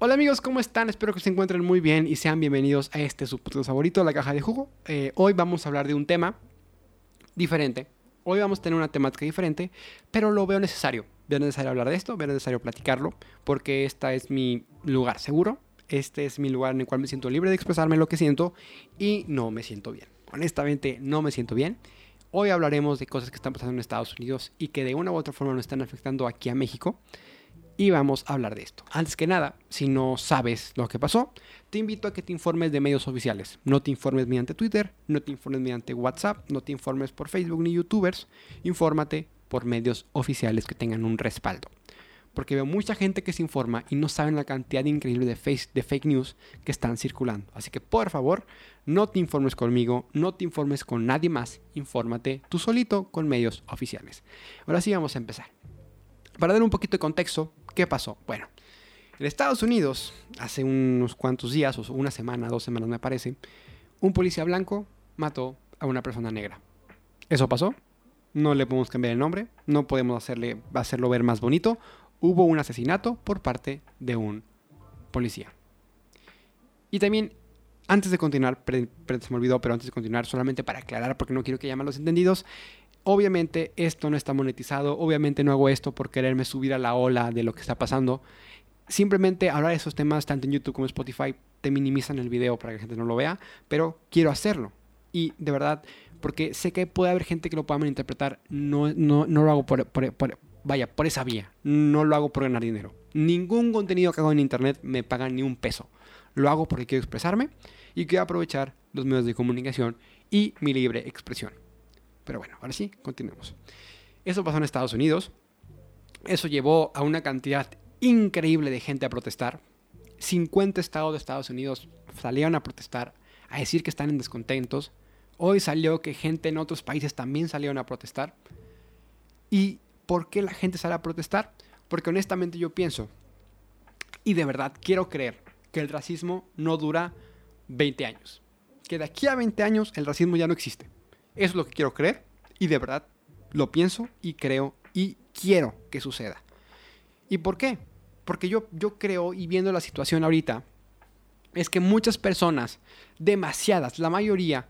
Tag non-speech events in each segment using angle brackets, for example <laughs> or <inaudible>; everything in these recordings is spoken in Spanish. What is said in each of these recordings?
Hola amigos, ¿cómo están? Espero que se encuentren muy bien y sean bienvenidos a este su favorito, La Caja de Jugo. Eh, hoy vamos a hablar de un tema diferente. Hoy vamos a tener una temática diferente, pero lo veo necesario. Veo necesario hablar de esto, veo necesario platicarlo, porque este es mi lugar seguro. Este es mi lugar en el cual me siento libre de expresarme lo que siento y no me siento bien. Honestamente, no me siento bien. Hoy hablaremos de cosas que están pasando en Estados Unidos y que de una u otra forma nos están afectando aquí a México. Y vamos a hablar de esto. Antes que nada, si no sabes lo que pasó, te invito a que te informes de medios oficiales. No te informes mediante Twitter, no te informes mediante WhatsApp, no te informes por Facebook ni YouTubers. Infórmate por medios oficiales que tengan un respaldo. Porque veo mucha gente que se informa y no saben la cantidad increíble de, face, de fake news que están circulando. Así que por favor, no te informes conmigo, no te informes con nadie más. Infórmate tú solito con medios oficiales. Ahora sí vamos a empezar. Para dar un poquito de contexto, ¿qué pasó? Bueno, en Estados Unidos, hace unos cuantos días, o una semana, dos semanas me parece, un policía blanco mató a una persona negra. ¿Eso pasó? No le podemos cambiar el nombre, no podemos hacerle, hacerlo ver más bonito. Hubo un asesinato por parte de un policía. Y también, antes de continuar, se me olvidó, pero antes de continuar, solamente para aclarar, porque no quiero que llamen los entendidos, obviamente esto no está monetizado, obviamente no hago esto por quererme subir a la ola de lo que está pasando. Simplemente hablar de esos temas, tanto en YouTube como en Spotify, te minimizan el video para que la gente no lo vea, pero quiero hacerlo. Y de verdad, porque sé que puede haber gente que lo pueda malinterpretar, no, no, no lo hago por, por, vaya, por esa vía. No lo hago por ganar dinero. Ningún contenido que hago en internet me paga ni un peso. Lo hago porque quiero expresarme y quiero aprovechar los medios de comunicación y mi libre expresión. Pero bueno, ahora sí, continuemos. Eso pasó en Estados Unidos. Eso llevó a una cantidad increíble de gente a protestar. 50 estados de Estados Unidos salieron a protestar, a decir que están en descontentos. Hoy salió que gente en otros países también salieron a protestar. ¿Y por qué la gente sale a protestar? Porque honestamente yo pienso, y de verdad quiero creer, que el racismo no dura 20 años. Que de aquí a 20 años el racismo ya no existe. Eso es lo que quiero creer y de verdad lo pienso y creo y quiero que suceda. ¿Y por qué? Porque yo, yo creo y viendo la situación ahorita, es que muchas personas, demasiadas, la mayoría,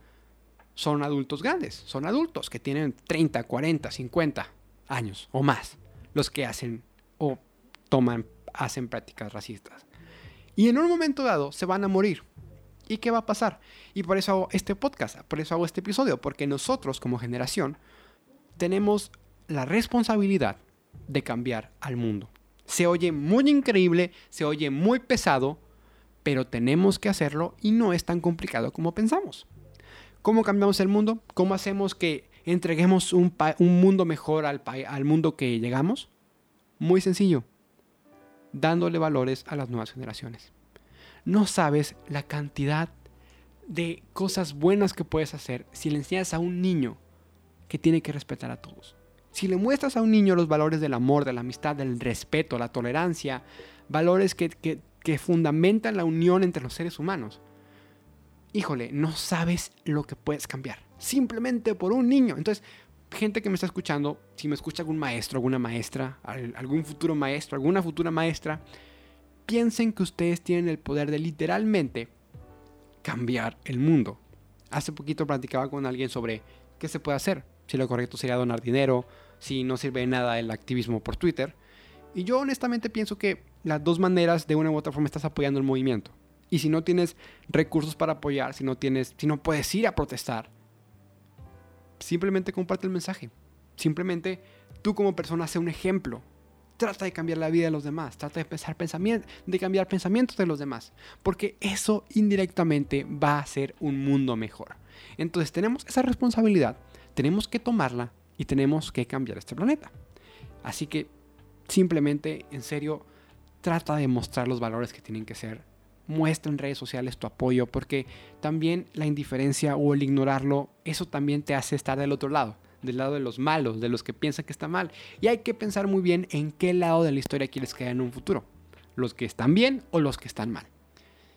son adultos grandes, son adultos que tienen 30, 40, 50 años o más, los que hacen o toman, hacen prácticas racistas. Y en un momento dado se van a morir. ¿Y qué va a pasar? Y por eso hago este podcast, por eso hago este episodio, porque nosotros como generación tenemos la responsabilidad de cambiar al mundo. Se oye muy increíble, se oye muy pesado, pero tenemos que hacerlo y no es tan complicado como pensamos. ¿Cómo cambiamos el mundo? ¿Cómo hacemos que entreguemos un, mundo mejor al, mundo que llegamos? Muy sencillo, dándole valores a las nuevas generaciones. No sabes la cantidad de cosas buenas que puedes hacer si le enseñas a un niño que tiene que respetar a todos. Si le muestras a un niño los valores del amor, de la amistad, del respeto, la tolerancia, valores que, que, fundamentan la unión entre los seres humanos, híjole, no sabes lo que puedes cambiar. Simplemente por un niño. Entonces, gente que me está escuchando, si me escucha algún maestro, alguna maestra, algún futuro maestro, alguna futura maestra, piensen que ustedes tienen el poder de literalmente cambiar el mundo. Hace poquito platicaba con alguien sobre qué se puede hacer. Si lo correcto sería donar dinero, si no sirve de nada el activismo por Twitter. Y yo honestamente pienso que las dos maneras de una u otra forma estás apoyando el movimiento. Y si no tienes recursos para apoyar, si no tienes, si no puedes ir a protestar, simplemente comparte el mensaje. Simplemente tú como persona sé un ejemplo. Trata de cambiar la vida de los demás, trata de pensar pensamiento, de cambiar pensamientos de los demás, porque eso indirectamente va a ser un mundo mejor. Entonces tenemos esa responsabilidad, tenemos que tomarla y tenemos que cambiar este planeta. Así que simplemente, en serio, trata de mostrar los valores que tienen que ser muestra en redes sociales tu apoyo, porque también la indiferencia o el ignorarlo, eso también te hace estar del otro lado, del lado de los malos, de los que piensan que está mal. Y hay que pensar muy bien en qué lado de la historia quieres quedar en un futuro, los que están bien o los que están mal.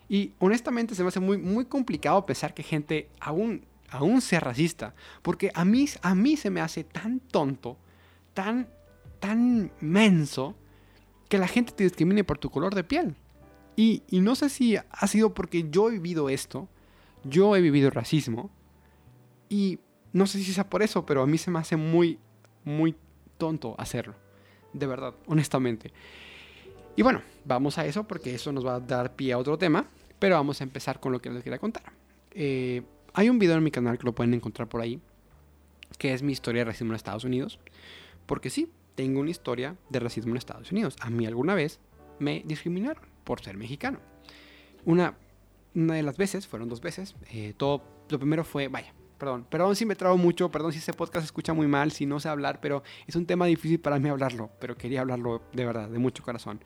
Y honestamente se me hace muy, muy complicado pensar que gente aún, aún sea racista, porque a mí, a mí se me hace tan tonto, tan, tan menso, que la gente te discrimine por tu color de piel Y, y no sé si ha sido porque yo he vivido esto, yo he vivido racismo, y no sé si sea por eso, pero a mí se me hace muy, muy tonto hacerlo. De verdad, honestamente. Y bueno, vamos a eso porque eso nos va a dar pie a otro tema, pero vamos a empezar con lo que les quería contar. Eh, hay un video en mi canal que lo pueden encontrar por ahí, que es mi historia de racismo en Estados Unidos. Porque sí, tengo una historia de racismo en Estados Unidos. A mí alguna vez me discriminaron por ser mexicano. Una, una de las veces, fueron dos veces, eh, todo, lo primero fue, vaya, perdón, perdón si me trago mucho, perdón si este podcast se escucha muy mal, si no sé hablar, pero es un tema difícil para mí hablarlo, pero quería hablarlo de verdad, de mucho corazón.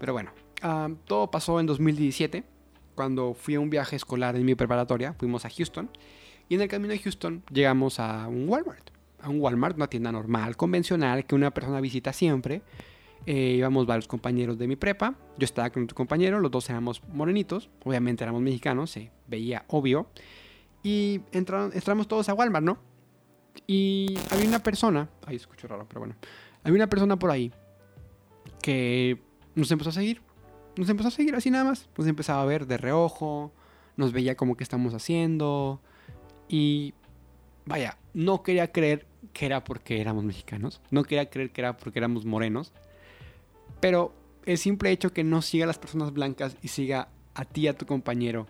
Pero bueno, ah, todo pasó en 2017, cuando fui a un viaje escolar en mi preparatoria, fuimos a Houston, y en el camino de Houston llegamos a un Walmart, a un Walmart, una tienda normal, convencional, que una persona visita siempre. Eh, íbamos varios compañeros de mi prepa, yo estaba con otro compañero, los dos éramos morenitos, obviamente éramos mexicanos, se veía obvio. Y entramos todos a Walmart, ¿no? Y había una persona, ay, escucho raro, pero bueno. Había una persona por ahí que nos empezó a seguir. Nos empezó a seguir así nada más. Nos empezaba a ver de reojo, nos veía como que estamos haciendo. Y vaya, no quería creer que era porque éramos mexicanos. No quería creer que era porque éramos morenos. Pero el simple hecho que no siga a las personas blancas y siga a ti, a tu compañero,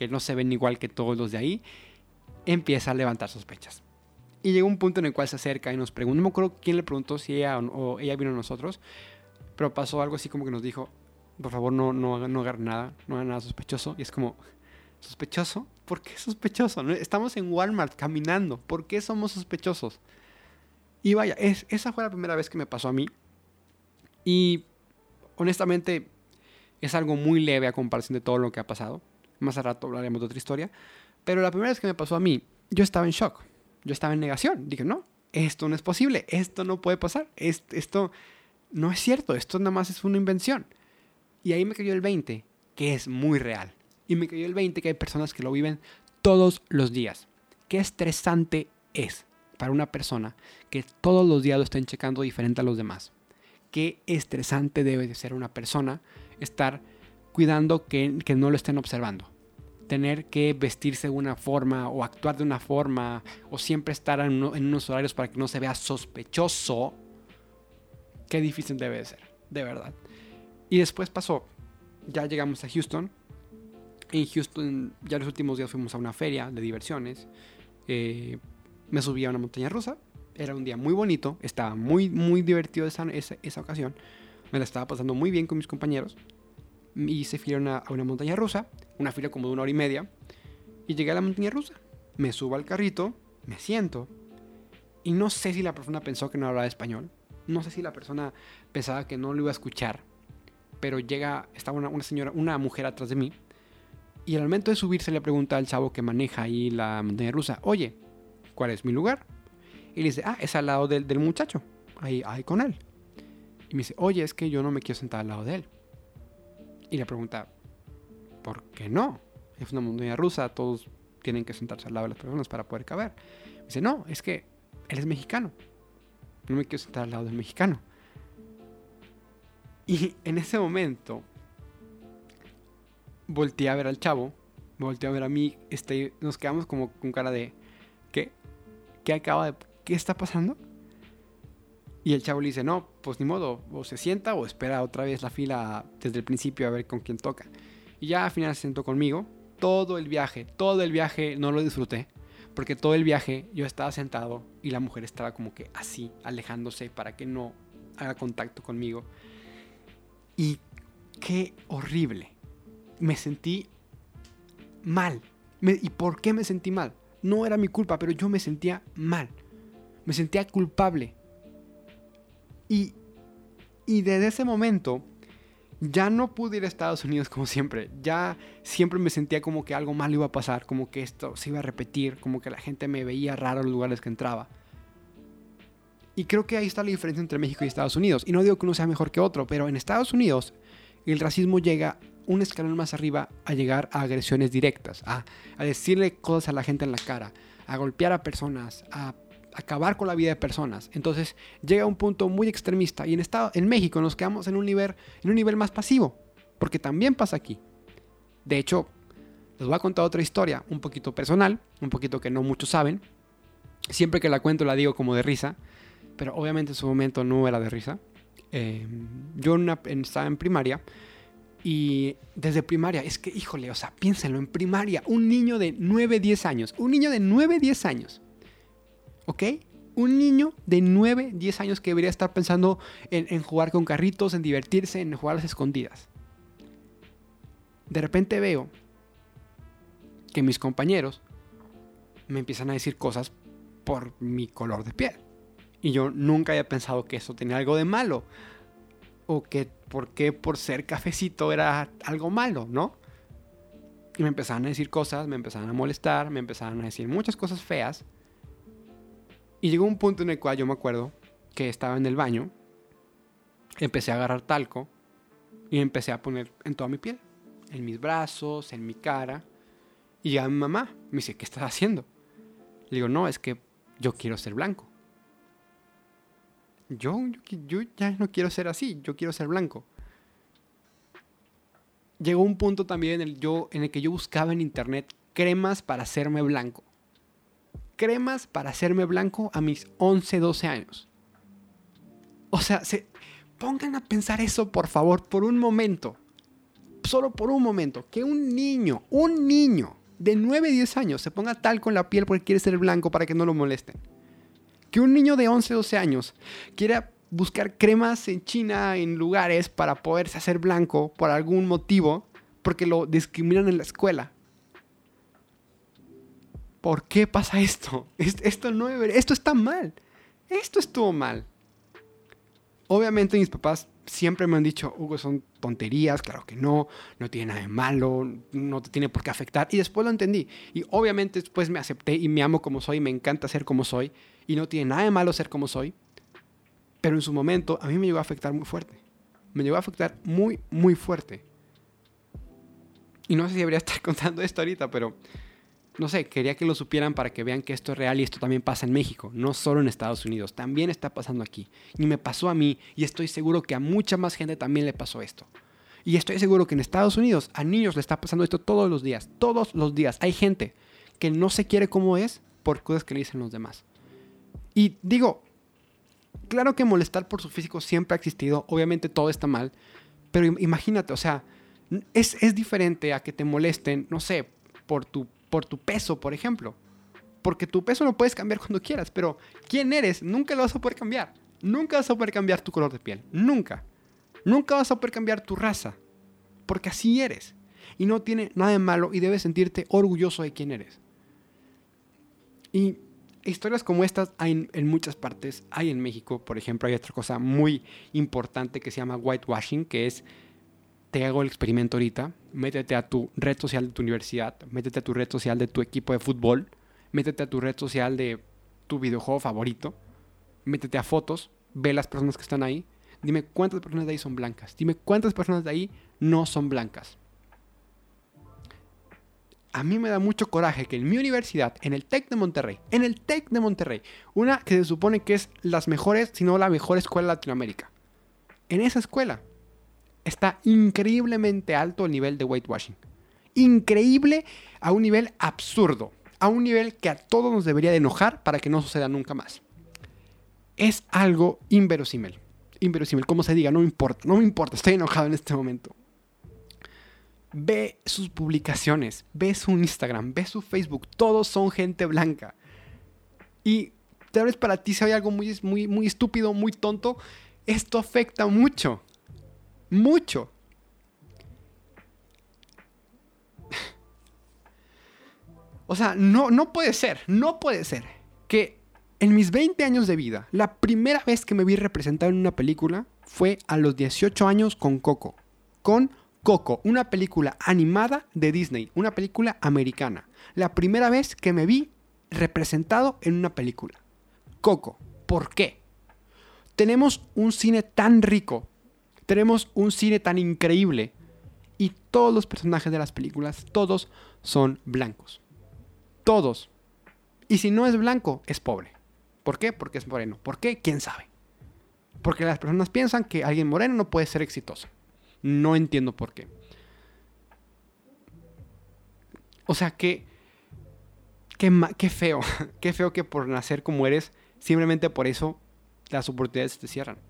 que no se ven igual que todos los de ahí, empieza a levantar sospechas. Y llega un punto en el cual se acerca y nos pregunta, no me acuerdo quién le preguntó si ella o, ella vino a nosotros, pero pasó algo así como que nos dijo, por favor no, no, no hagan nada, no hagan nada sospechoso. Y es como, ¿sospechoso? ¿Por qué sospechoso? Estamos en Walmart caminando, ¿por qué somos sospechosos? Y vaya, es, esa fue la primera vez que me pasó a mí. Y honestamente es algo muy leve a comparación de todo lo que ha pasado. Más a rato hablaremos de otra historia. Pero la primera vez que me pasó a mí, yo estaba en shock. Yo estaba en negación. Dije, no, esto no es posible. Esto no puede pasar. Esto, no es cierto. Esto nada más es una invención. Y ahí me cayó el 20, que es muy real. Y me cayó el 20 que hay personas que lo viven todos los días. Qué estresante es para una persona que todos los días lo estén checando diferente a los demás. Qué estresante debe de ser una persona estar cuidando que, no lo estén observando. Tener que vestirse de una forma o actuar de una forma o siempre estar en, unos horarios para que no se vea sospechoso. Qué difícil debe de ser, de verdad. Y después pasó, ya llegamos a Houston. En Houston, ya los últimos días fuimos a una feria de diversiones. Eh, me subí a una montaña rusa. Era un día muy bonito. Estaba muy, muy divertido esa, esa, esa ocasión. Me la estaba pasando muy bien con mis compañeros y se fila a una montaña rusa, una fila como de una hora y media, y llegué a la montaña rusa. Me subo al carrito, me siento, y no sé si la persona pensó que no hablaba español, no sé si la persona pensaba que no lo iba a escuchar, pero llega, estaba una, señora, una mujer atrás de mí, y al momento de subirse le pregunta al chavo que maneja ahí la montaña rusa, oye, ¿cuál es mi lugar? Y le dice, ah, es al lado del, del muchacho, ahí, ahí con él. Y me dice, oye, es que yo no me quiero sentar al lado de él. Y le pregunta, ¿por qué no? Es una montaña rusa, todos tienen que sentarse al lado de las personas para poder caber. dice, no, es que él es mexicano. No me quiero sentar al lado del mexicano. Y en ese momento volteé a ver al chavo, volteé a ver a mí, este, nos quedamos como con cara de, ¿qué? ¿Qué acaba de... ¿Qué está pasando? Y el chavo le dice, no, pues ni modo, o se sienta o espera otra vez la fila desde el principio a ver con quién toca. Y ya al final se sentó conmigo. Todo el viaje, todo el viaje no lo disfruté. Porque todo el viaje yo estaba sentado y la mujer estaba como que así, alejándose para que no haga contacto conmigo. Y qué horrible. Me sentí mal. ¿Y por qué me sentí mal? No era mi culpa, pero yo me sentía mal. Me sentía culpable y, desde ese momento ya no pude ir a Estados Unidos como siempre. Ya siempre me sentía como que algo malo iba a pasar, como que esto se iba a repetir, como que la gente me veía raro en los lugares que entraba. Y creo que ahí está la diferencia entre México y Estados Unidos. Y no digo que uno sea mejor que otro, pero en Estados Unidos el racismo llega un escalón más arriba a llegar a agresiones directas, a, a decirle cosas a la gente en la cara, a golpear a personas, a acabar con la vida de personas. Entonces llega a un punto muy extremista y en, estado, en México nos quedamos en un, nivel, en un nivel más pasivo. porque también pasa aquí. De hecho, les voy a contar otra historia, un poquito personal, un poquito que no muchos saben. Siempre que la cuento la digo como de risa, pero obviamente en su momento no era de risa. Eh, yo estaba en primaria y desde primaria, es que, híjole, o sea, piénsenlo, en primaria, un niño de 9, 10 años, un niño de 9, 10 años, ¿ok? Un niño de 9, 10 años que debería estar pensando en, jugar con carritos, en divertirse, en jugar a las escondidas. De repente veo que mis compañeros me empiezan a decir cosas por mi color de piel. Y yo nunca había pensado que eso tenía algo de malo. O que por qué por ser cafecito era algo malo, ¿no? Y me empezaron a decir cosas, me empezaron a molestar, me empezaron a decir muchas cosas feas. Y llegó un punto en el cual yo me acuerdo que estaba en el baño, empecé a agarrar talco y empecé a poner en toda mi piel, en mis brazos, en mi cara. Y a mi mamá me dice, ¿qué estás haciendo? Le digo, no, es que yo quiero ser blanco yo, ya no quiero ser así, yo quiero ser blanco. Llegó un punto también en el, yo, en el que yo buscaba en internet cremas para hacerme blanco. Cremas para hacerme blanco a mis 11, 12 años. O sea, se, pongan a pensar eso, por favor, por un momento. Solo por un momento. Que un niño, un niño de 9, 10 años se ponga tal con la piel porque quiere ser blanco para que no lo molesten que un niño de 11, 12 años quiera buscar cremas en China, en lugares, para poderse hacer blanco por algún motivo, porque lo discriminan en la escuela. ¿Por qué pasa esto? <laughs> Esto, no esto está mal. Esto estuvo mal. Obviamente mis papás siempre me han dicho, Hugo, son tonterías, claro que no, no tiene nada de malo, no te tiene por qué afectar. Y después lo entendí. Y obviamente después me acepté y me amo como soy, me encanta ser como soy y no tiene nada de malo ser como soy, pero en su momento a mí me llegó a afectar muy fuerte. Me llegó a afectar muy, muy fuerte. Y no sé si debería estar <laughs> contando esto ahorita, pero no sé, quería que lo supieran para que vean que esto es real y esto también pasa en México, no solo en Estados Unidos, también está pasando aquí. Y me pasó a mí y estoy seguro que a mucha más gente también le pasó esto. Y estoy seguro que en Estados Unidos a niños le está pasando esto todos los días, todos los días. Hay gente que no se quiere como es por cosas que le dicen los demás. Y digo, claro que molestar por su físico siempre ha existido, obviamente todo está mal, pero imagínate, o sea, es, diferente a que te molesten, no sé, por tu, por tu peso, por ejemplo. Porque tu peso lo puedes cambiar <laughs> cuando quieras, pero quién eres nunca lo vas a poder cambiar. Nunca vas a poder cambiar tu color de piel. Nunca. Nunca vas a poder cambiar tu raza. Porque así eres. Y no tiene nada de malo y debes sentirte orgulloso de quién eres. Y historias como estas hay en, muchas partes. Hay en México, por ejemplo, hay otra cosa muy importante que se llama whitewashing, que es, te hago el experimento ahorita, métete a tu red social de tu universidad, métete a tu red social de tu equipo de fútbol, métete a tu red social de tu videojuego favorito, métete a fotos, ve las personas que están ahí, dime cuántas personas de ahí son blancas, dime cuántas personas de ahí no son blancas. A mí me da mucho coraje que en mi universidad, en el TEC de Monterrey, en el TEC de Monterrey, una que se supone que es las mejores, si no la mejor escuela de Latinoamérica, en esa escuela está increíblemente alto el nivel de whitewashing. Increíble a un nivel absurdo, a un nivel que a todos nos debería de enojar para que no suceda nunca más. Es algo inverosímil. Inverosímil, como se diga, no me importa, no me importa, estoy enojado en este momento ve sus publicaciones, ve su Instagram, ve su Facebook, todos son gente blanca. Y tal vez para ti sea algo muy, muy, muy estúpido, muy tonto, esto afecta mucho, mucho. O sea, no, no puede ser, no puede ser que en mis 20 años de vida, la primera vez que me vi representado en una película fue a los 18 años con Coco, con Coco, una película animada de Disney, una película americana. La primera vez que me vi representado en una película. Coco, ¿por qué? Tenemos un cine tan rico, tenemos un cine tan increíble y todos los personajes de las películas, todos son blancos. Todos. Y si no es blanco, es pobre. ¿Por qué? Porque es moreno. ¿Por qué? ¿Quién sabe? Porque las personas piensan que alguien moreno no puede ser exitoso. No entiendo por qué. O sea, que... Qué, qué feo. <laughs> qué feo que por nacer como eres, simplemente por eso las oportunidades te cierran.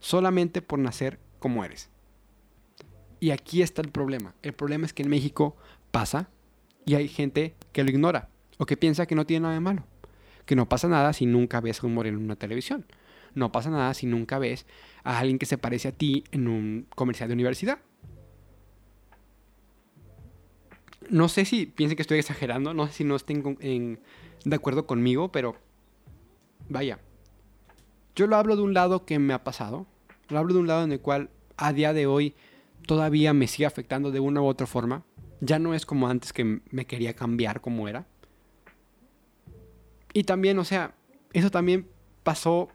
Solamente por nacer como eres. Y aquí está el problema. El problema es que en México pasa y hay gente que lo ignora o que piensa que no tiene nada de malo. Que no pasa nada si nunca ves a un moreno en una televisión. No pasa nada si nunca ves a alguien que se parece a ti en un comercial de universidad. No sé si piensen que estoy exagerando, no sé si no estén de acuerdo conmigo, pero vaya. Yo lo hablo de un lado que me ha pasado. Lo hablo de un lado en el cual a día de hoy todavía me sigue afectando de una u otra forma. Ya no es como antes que me quería cambiar como era. Y también, o sea, eso también pasó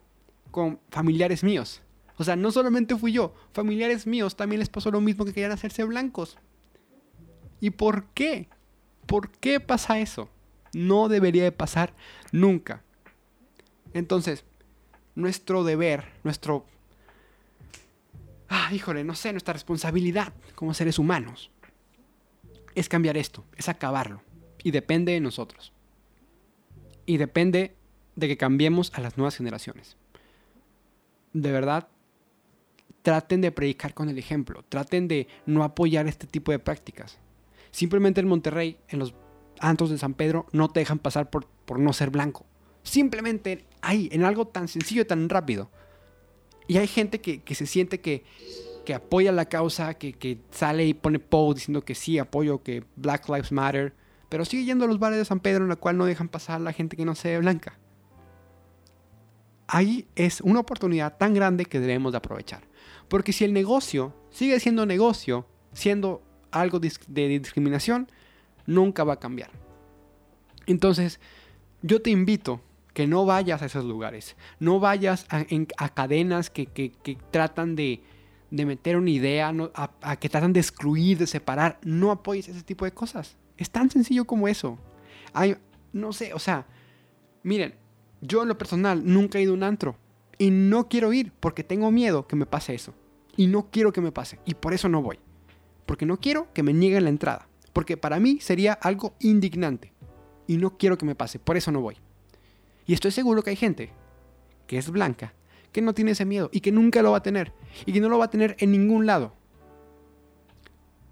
con familiares míos. O sea, no solamente fui yo, familiares míos también les pasó lo mismo que querían hacerse blancos. ¿Y por qué? ¿Por qué pasa eso? No debería de pasar nunca. Entonces, nuestro deber, nuestro... Ah, híjole, no sé, nuestra responsabilidad como seres humanos es cambiar esto, es acabarlo. Y depende de nosotros. Y depende de que cambiemos a las nuevas generaciones. De verdad, traten de predicar con el ejemplo. Traten de no apoyar este tipo de prácticas. Simplemente en Monterrey, en los antros de San Pedro, no te dejan pasar por, por no ser blanco. Simplemente ahí, en algo tan sencillo y tan rápido. Y hay gente que, se siente que, apoya la causa, que, que sale y pone post diciendo que sí, apoyo, que Black Lives Matter pero sigue yendo a los bares de San Pedro en la cual no dejan pasar a la gente que no se ve blanca. Ahí es una oportunidad tan grande que debemos de aprovechar. Porque si el negocio sigue siendo negocio, siendo algo de discriminación, nunca va a cambiar. Entonces, yo te invito que no vayas a esos lugares, no vayas a, cadenas que, tratan de, meter una idea, a, que tratan de excluir, de separar, no apoyes ese tipo de cosas. Es tan sencillo como eso. No sé, o sea, miren, yo en lo personal nunca he ido a un antro y no quiero ir porque tengo miedo que me pase eso. Y no quiero que me pase y por eso no voy. Porque no quiero que me nieguen la entrada. Porque para mí sería algo indignante. Y no quiero que me pase, por eso no voy. Y estoy seguro que hay gente que es blanca, que no tiene ese miedo y que nunca lo va a tener. Y que no lo va a tener en ningún lado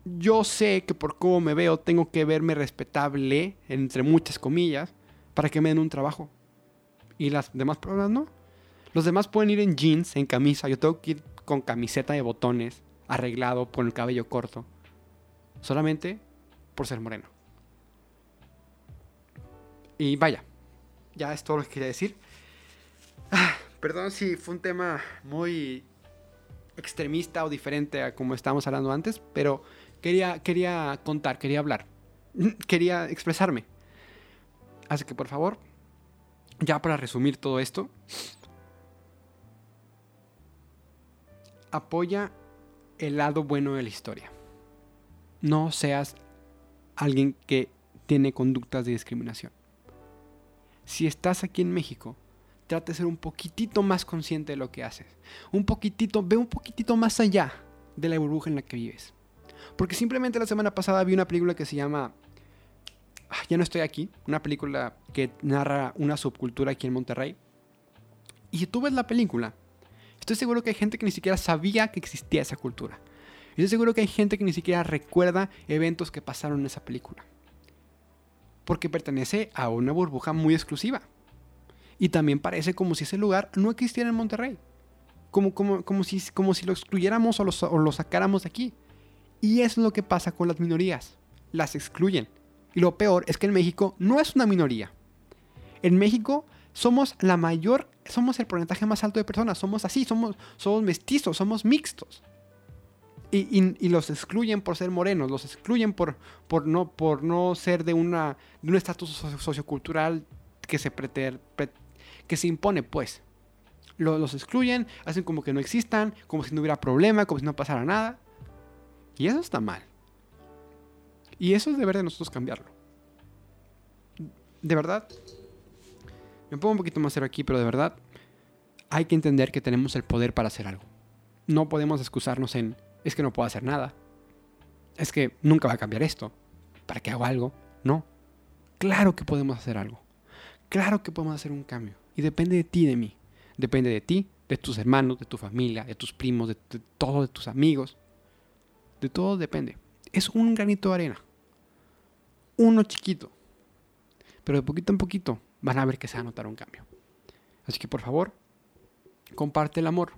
yo sé que por cómo me veo tengo que verme respetable, entre muchas comillas, para que me den un trabajo. Y las demás personas no. Los demás pueden ir en jeans, en camisa. Yo tengo que ir con camiseta de botones, arreglado, con el cabello corto. Solamente por ser moreno. Y vaya, ya es todo lo que quería decir. Ah, perdón si fue un tema muy extremista o diferente a como estábamos hablando antes, pero Quería, contar, quería hablar, <laughs> quería expresarme. Así que por favor, ya para resumir todo esto, apoya el lado bueno de la historia. No seas alguien que tiene conductas de discriminación. Si estás aquí en México, trate de ser un poquitito más consciente de lo que haces. Un poquitito, ve un poquitito más allá de la burbuja en la que vives. Porque simplemente la semana pasada vi una película que se llama ah, Ya no estoy aquí, una película que narra una subcultura aquí en Monterrey. Y si tú ves la película, estoy seguro que hay gente que ni siquiera sabía que existía esa cultura. Estoy seguro que hay gente que ni siquiera recuerda eventos que pasaron en esa película. Porque pertenece a una burbuja muy exclusiva. Y también parece como si ese lugar no existiera en Monterrey. Como, como, como, si, como si lo excluyéramos o lo, o lo sacáramos de aquí. Y es lo que pasa con las minorías. Las excluyen. Y lo peor es que en México no es una minoría. En México somos la mayor, somos el porcentaje más alto de personas. Somos así, somos, somos mestizos, somos mixtos. Y, los excluyen por ser morenos, los excluyen por, por, no, por no ser de, una, de un estatus sociocultural que se, que se impone, pues. los excluyen, hacen como que no existan, como si no hubiera problema, como si no pasara nada. Y eso está mal. Y eso es deber de nosotros cambiarlo. De verdad, me pongo un poquito más serio aquí, pero de verdad hay que entender que tenemos el poder para hacer algo. No podemos excusarnos en es que no puedo hacer nada. Es que nunca va a cambiar esto. ¿Para qué hago algo? No. Claro que podemos hacer algo. Claro que podemos hacer un cambio. Y depende de ti, de mí. Depende de ti, de tus hermanos, de tu familia, de tus primos, de, de todos, de tus amigos. De todo depende. Es un granito de arena. Uno chiquito. Pero de poquito en poquito van a ver que se va a notar un cambio. Así que por favor, comparte el amor.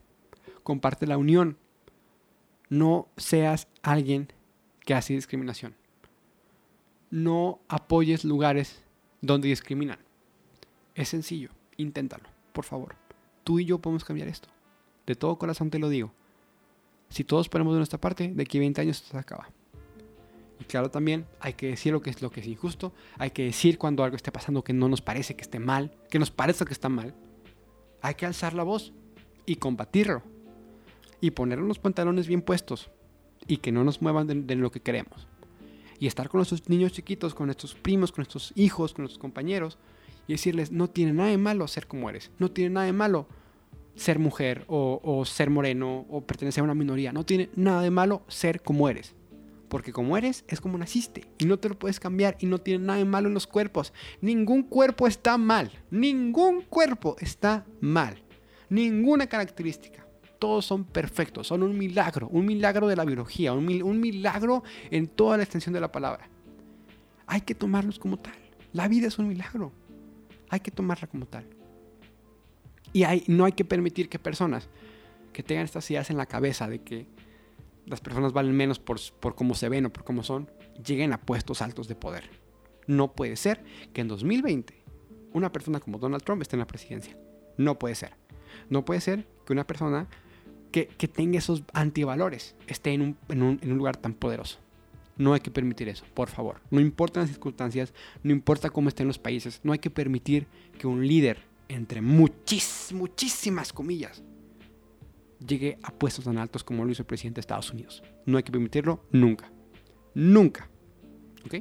Comparte la unión. No seas alguien que hace discriminación. No apoyes lugares donde discriminan. Es sencillo, inténtalo, por favor. Tú y yo podemos cambiar esto. De todo corazón te lo digo. Si todos ponemos de nuestra parte, de aquí a 20 años esto se acaba. Y claro, también hay que decir lo que es lo que es injusto, hay que decir cuando algo esté pasando que no nos parece que esté mal, que nos parezca que está mal. Hay que alzar la voz y combatirlo. Y poner los pantalones bien puestos y que no nos muevan de, lo que queremos. Y estar con nuestros niños chiquitos, con nuestros primos, con nuestros hijos, con nuestros compañeros y decirles, no tiene nada de malo ser como eres, no tiene nada de malo ser mujer o, o, ser moreno o pertenecer a una minoría, no tiene nada de malo ser como eres. Porque como eres es como naciste y no te lo puedes cambiar y no tiene nada de malo en los cuerpos. Ningún cuerpo está mal, ningún cuerpo está mal, ninguna característica todos son perfectos, son un milagro, un milagro de la biología, un, mil, un, milagro en toda la extensión de la palabra. Hay que tomarlos como tal. La vida es un milagro. Hay que tomarla como tal. Y hay, no hay que permitir que personas que tengan estas ideas en la cabeza de que las personas valen menos por, por cómo se ven o por cómo son, lleguen a puestos altos de poder. No puede ser que en 2020 una persona como Donald Trump esté en la presidencia. No puede ser. No puede ser que una persona que, tenga esos antivalores esté en un, en, un, lugar tan poderoso. No hay que permitir eso, por favor. No importan las circunstancias, no importa cómo estén los países, no hay que permitir que un líder, entre muchísimas comillas, llegue a puestos tan altos como lo hizo el presidente de Estados Unidos. No hay que permitirlo nunca. Nunca. ¿Ok?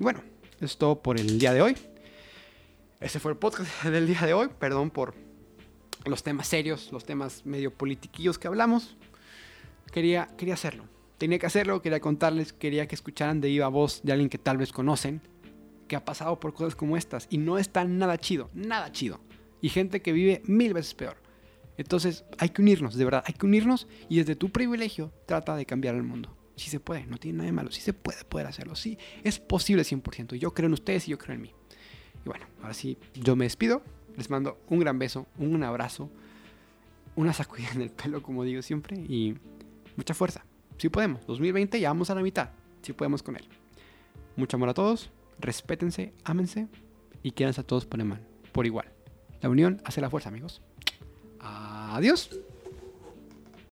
Bueno, eso es todo por el día de hoy. Ese fue el podcast <laughs> del día de hoy. Perdón por los temas serios, los temas medio politiquillos que hablamos. Quería, quería hacerlo. Tenía que hacerlo, quería contarles, quería que escucharan de viva voz de alguien que tal vez conocen, que ha pasado por cosas como estas y no está nada chido, nada chido. Y gente que vive mil veces peor. Entonces hay que unirnos, de verdad, hay que unirnos y desde tu privilegio trata de cambiar el mundo. Sí se puede, no tiene nada de malo, sí se puede poder hacerlo, sí, es posible 100%. Yo creo en ustedes y yo creo en mí. Y bueno, ahora sí, yo me despido, les mando un gran beso, un abrazo, una sacudida en el pelo, como digo siempre, y mucha fuerza. Si sí podemos, 2020 ya vamos a la mitad, si sí podemos con él. Mucho amor a todos, respétense, ámense y quédense a todos por, por igual. La unión hace la fuerza, amigos. Adiós.